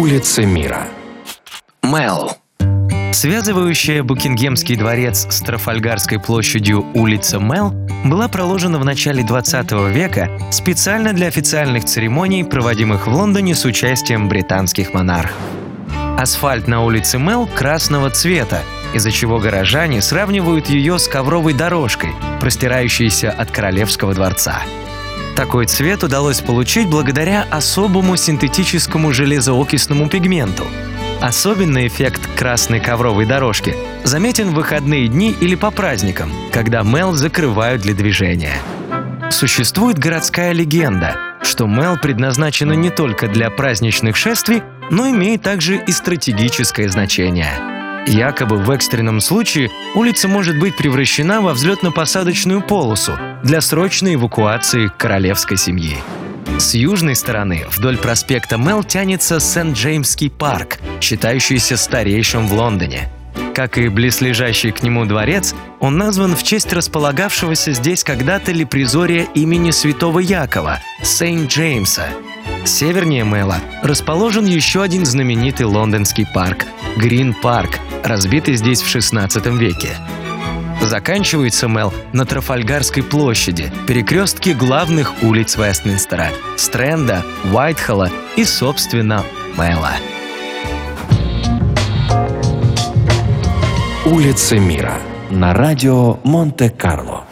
Улицы мира. Мел. Связывающая Букингемский дворец с Трафальгарской площадью улица Мел была проложена в начале 20 века специально для официальных церемоний, проводимых в Лондоне с участием британских монархов. Асфальт на улице Мел красного цвета, из-за чего горожане сравнивают ее с ковровой дорожкой, простирающейся от Королевского дворца. Такой цвет удалось получить благодаря особому синтетическому железоокисному пигменту. Особенный эффект красной ковровой дорожки заметен в выходные дни или по праздникам, когда Мел закрывают для движения. Существует городская легенда, что Мел предназначена не только для праздничных шествий, но имеет также и стратегическое значение. Якобы в экстренном случае улица может быть превращена во взлетно-посадочную полосу для срочной эвакуации королевской семьи. С южной стороны вдоль проспекта Мел тянется Сент-Джеймский парк, считающийся старейшим в Лондоне. Как и близлежащий к нему дворец, он назван в честь располагавшегося здесь когда-то лепризория имени святого Якова, Сент-Джеймса. Севернее Мэла расположен еще один знаменитый лондонский парк – Грин-парк, разбитый здесь в 16 веке. Заканчивается Мел на Трафальгарской площади, перекрестке главных улиц Вестминстера – Стрэнда, Уайтхолла и, собственно, Мэла. Улицы мира на радио Монте-Карло.